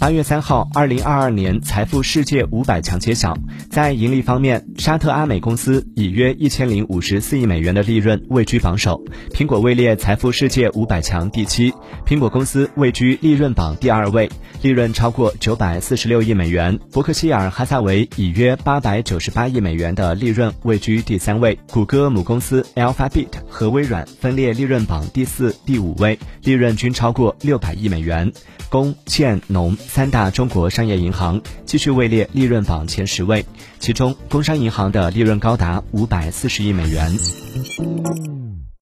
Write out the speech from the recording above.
八月三号，二零二二年财富世界五百强揭晓。在盈利方面，沙特阿美公司以约一千零五十四亿美元的利润位居榜首，苹果位列财富世界五百强第七。苹果公司位居利润榜第二位，利润超过九百四十六亿美元。伯克希尔哈萨维以约八百九十八亿美元的利润位居第三位。谷歌母公司 Alphabet 和微软分列利润榜第四、第五位，利润均超过六百亿美元。工、建、农。三大中国商业银行继续位列利润榜前十位，其中工商银行的利润高达五百四十亿美元。